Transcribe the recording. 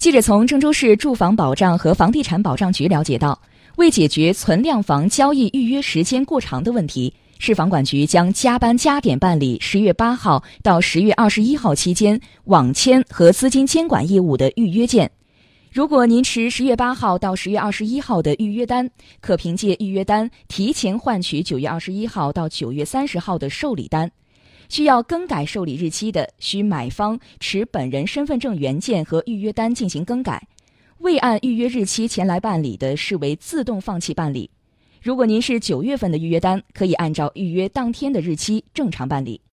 记者从郑州市住房保障和房地产保障局了解到，为解决存量房交易预约时间过长的问题，市房管局将加班加点办理十月八号到十月二十一号期间网签和资金监管业务的预约件。如果您持十月八号到十月二十一号的预约单，可凭借预约单提前换取九月二十一号到九月三十号的受理单。需要更改受理日期的，需买方持本人身份证原件和预约单进行更改；未按预约日期前来办理的，视为自动放弃办理。如果您是九月份的预约单，可以按照预约当天的日期正常办理。